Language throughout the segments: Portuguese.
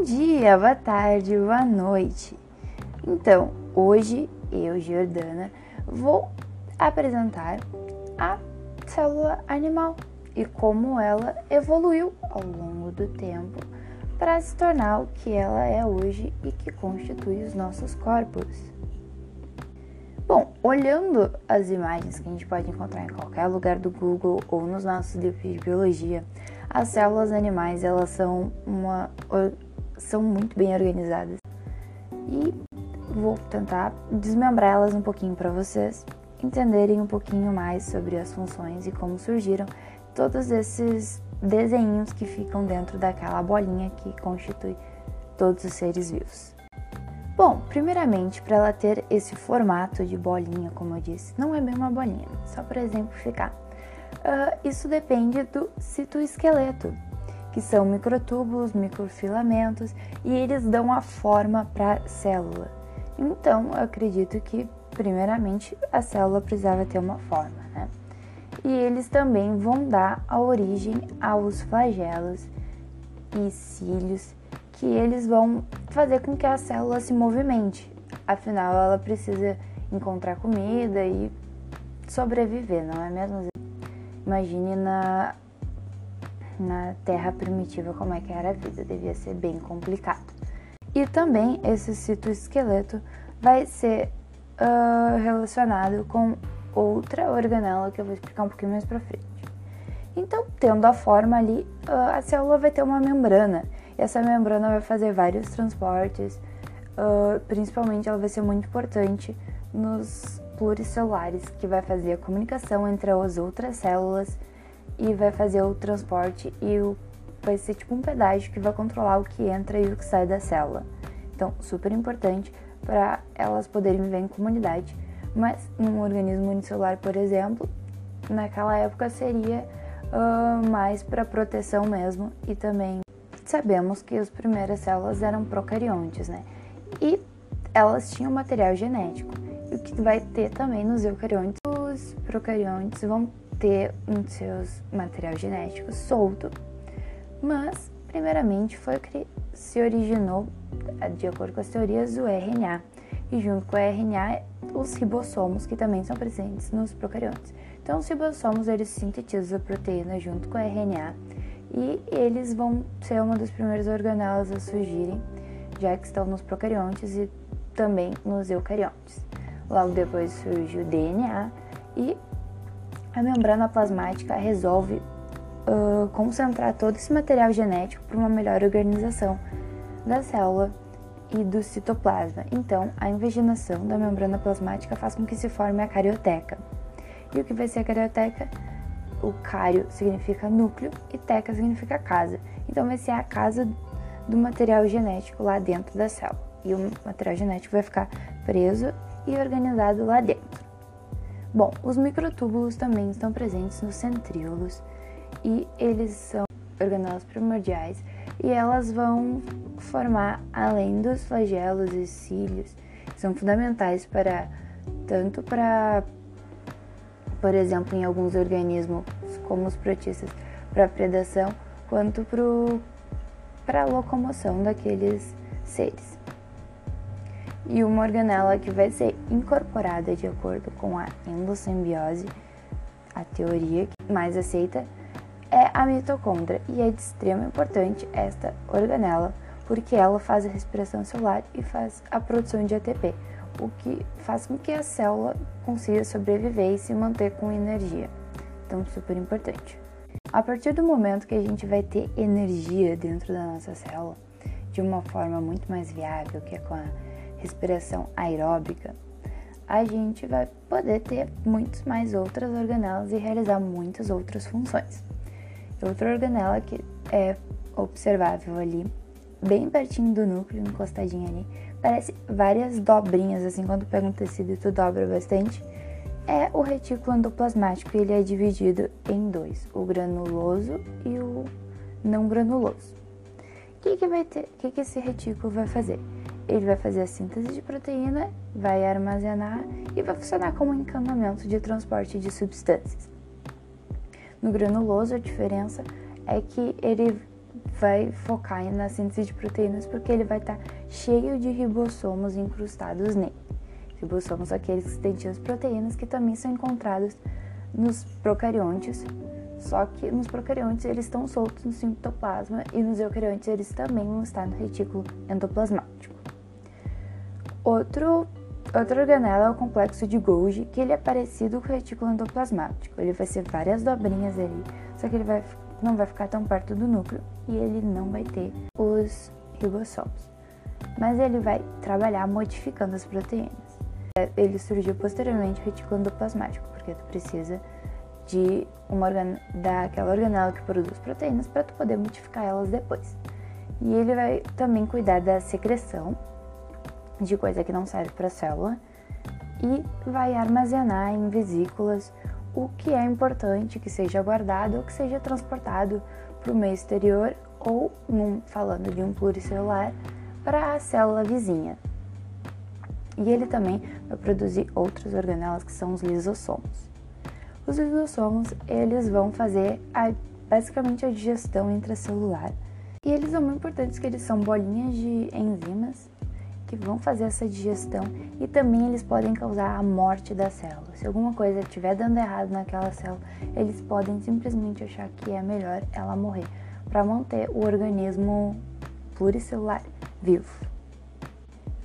Bom dia, boa tarde, boa noite. Então, hoje eu, Jordana, vou apresentar a célula animal e como ela evoluiu ao longo do tempo para se tornar o que ela é hoje e que constitui os nossos corpos. Bom, olhando as imagens que a gente pode encontrar em qualquer lugar do Google ou nos nossos livros de biologia, as células animais elas são uma são muito bem organizadas. E vou tentar desmembrar elas um pouquinho para vocês entenderem um pouquinho mais sobre as funções e como surgiram todos esses desenhos que ficam dentro daquela bolinha que constitui todos os seres vivos. Bom, primeiramente, para ela ter esse formato de bolinha, como eu disse, não é bem uma bolinha, só para exemplificar. Uh, isso depende do citoesqueleto, que são microtúbulos, microfilamentos, e eles dão a forma para a célula. Então, eu acredito que, primeiramente, a célula precisava ter uma forma, né? E eles também vão dar a origem aos flagelos e cílios, que eles vão fazer com que a célula se movimente. Afinal, ela precisa encontrar comida e sobreviver, não é mesmo? Imagine na na Terra primitiva como é que era a vida, devia ser bem complicado. E também esse citoesqueleto vai ser uh, relacionado com outra organela que eu vou explicar um pouquinho mais pra frente. Então, tendo a forma ali, uh, a célula vai ter uma membrana. E essa membrana vai fazer vários transportes, uh, principalmente ela vai ser muito importante nos pluricelulares, que vai fazer a comunicação entre as outras células e vai fazer o transporte e o, vai ser tipo um pedágio que vai controlar o que entra e o que sai da célula. Então, super importante para elas poderem viver em comunidade. Mas num organismo unicelular, por exemplo, naquela época seria uh, mais para proteção mesmo e também sabemos que as primeiras células eram procariontes, né? E elas tinham material genético. E o que vai ter também nos eucariontes, os procariontes vão ter um seus material genético solto, mas primeiramente foi que se originou, de acordo com as teorias, o RNA e junto com o RNA os ribossomos que também são presentes nos procariontes. Então os ribossomos eles sintetizam a proteína junto com o RNA e eles vão ser uma das primeiras organelas a surgirem, já que estão nos procariontes e também nos eucariontes. Logo depois surge o DNA e a membrana plasmática resolve uh, concentrar todo esse material genético para uma melhor organização da célula e do citoplasma. Então, a invaginação da membrana plasmática faz com que se forme a carioteca. E o que vai ser a carioteca? O cário significa núcleo e teca significa casa. Então, vai ser a casa do material genético lá dentro da célula. E o material genético vai ficar preso e organizado lá dentro. Bom, os microtúbulos também estão presentes nos centríolos e eles são organelas primordiais e elas vão formar, além dos flagelos e cílios, são fundamentais para tanto para, por exemplo, em alguns organismos como os protistas, para predação, quanto para a locomoção daqueles seres e uma organela que vai ser incorporada de acordo com a endossimbiose, a teoria mais aceita é a mitocôndria e é de extrema importância esta organela porque ela faz a respiração celular e faz a produção de ATP, o que faz com que a célula consiga sobreviver e se manter com energia. Então, super importante. A partir do momento que a gente vai ter energia dentro da nossa célula, de uma forma muito mais viável, que é com a respiração aeróbica, a gente vai poder ter muitas mais outras organelas e realizar muitas outras funções. Outra organela que é observável ali, bem pertinho do núcleo, encostadinha ali, parece várias dobrinhas, assim, quando pega um tecido e tu dobra bastante, é o retículo endoplasmático. Ele é dividido em dois, o granuloso e o não granuloso. O que, que, vai ter, que, que esse retículo vai fazer? Ele vai fazer a síntese de proteína, vai armazenar e vai funcionar como um de transporte de substâncias. No granuloso, a diferença é que ele vai focar na síntese de proteínas porque ele vai estar tá cheio de ribossomos incrustados nele. Ribossomos aqueles que têm as proteínas que também são encontrados nos procariontes, só que nos procariontes eles estão soltos no citoplasma e nos eucariontes eles também estar no retículo endoplasmático. Outro, outra organela é o complexo de Golgi, que ele é parecido com o retículo endoplasmático. Ele vai ser várias dobrinhas ali, só que ele vai, não vai ficar tão perto do núcleo e ele não vai ter os ribossomos. Mas ele vai trabalhar modificando as proteínas. Ele surgiu posteriormente o retículo endoplasmático, porque tu precisa de uma organ... daquela organela que produz proteínas para tu poder modificar elas depois. E ele vai também cuidar da secreção de coisa que não serve para a célula e vai armazenar em vesículas o que é importante que seja guardado ou que seja transportado para o meio exterior ou, num, falando de um pluricelular, para a célula vizinha. E ele também vai produzir outras organelas que são os lisossomos. Os lisossomos, eles vão fazer a, basicamente a digestão intracelular. E eles são muito importantes que eles são bolinhas de enzimas que vão fazer essa digestão e também eles podem causar a morte da célula. Se alguma coisa estiver dando errado naquela célula, eles podem simplesmente achar que é melhor ela morrer para manter o organismo pluricelular vivo.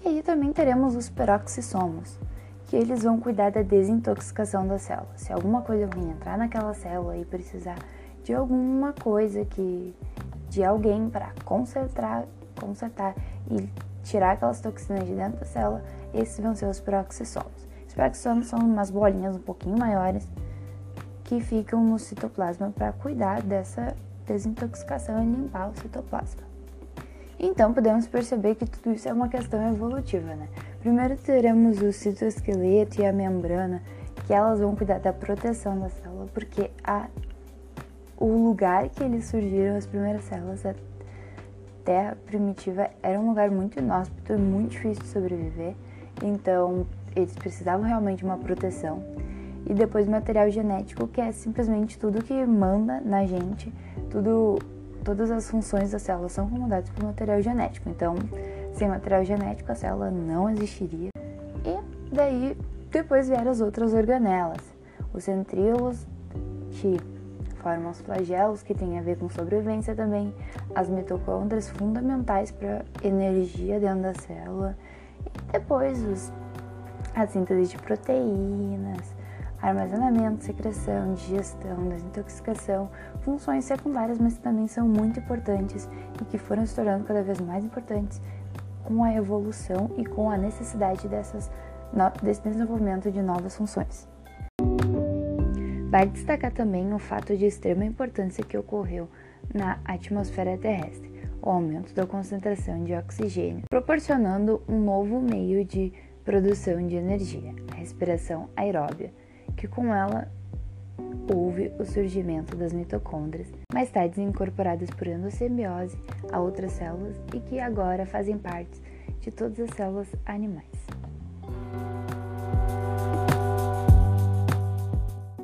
E aí também teremos os peroxissomos, que eles vão cuidar da desintoxicação da célula. Se alguma coisa ruim entrar naquela célula e precisar de alguma coisa que de alguém para consertar, consertar e tirar aquelas toxinas de dentro da célula, esses vão ser os peroxissomos. Os peroxissomos são umas bolinhas um pouquinho maiores que ficam no citoplasma para cuidar dessa desintoxicação e limpar o citoplasma. Então podemos perceber que tudo isso é uma questão evolutiva, né? Primeiro teremos o citoesqueleto e a membrana, que elas vão cuidar da proteção da célula, porque a, o lugar que eles surgiram, as primeiras células, é terra primitiva era um lugar muito inóspito e muito difícil de sobreviver, então eles precisavam realmente de uma proteção. E depois material genético, que é simplesmente tudo que manda na gente, tudo, todas as funções da célula são comandadas por material genético. Então, sem material genético, a célula não existiria. E daí, depois vieram as outras organelas, os centríolos, que formam os flagelos, que tem a ver com sobrevivência também, as mitocôndrias fundamentais para energia dentro da célula, e depois os, a síntese de proteínas, armazenamento, secreção, digestão, desintoxicação, funções secundárias, mas que também são muito importantes e que foram se tornando cada vez mais importantes com a evolução e com a necessidade dessas, desse desenvolvimento de novas funções. Vale destacar também o fato de extrema importância que ocorreu na atmosfera terrestre, o aumento da concentração de oxigênio, proporcionando um novo meio de produção de energia, a respiração aeróbia, que com ela houve o surgimento das mitocôndrias, mais tarde incorporadas por endossimbiose a outras células e que agora fazem parte de todas as células animais.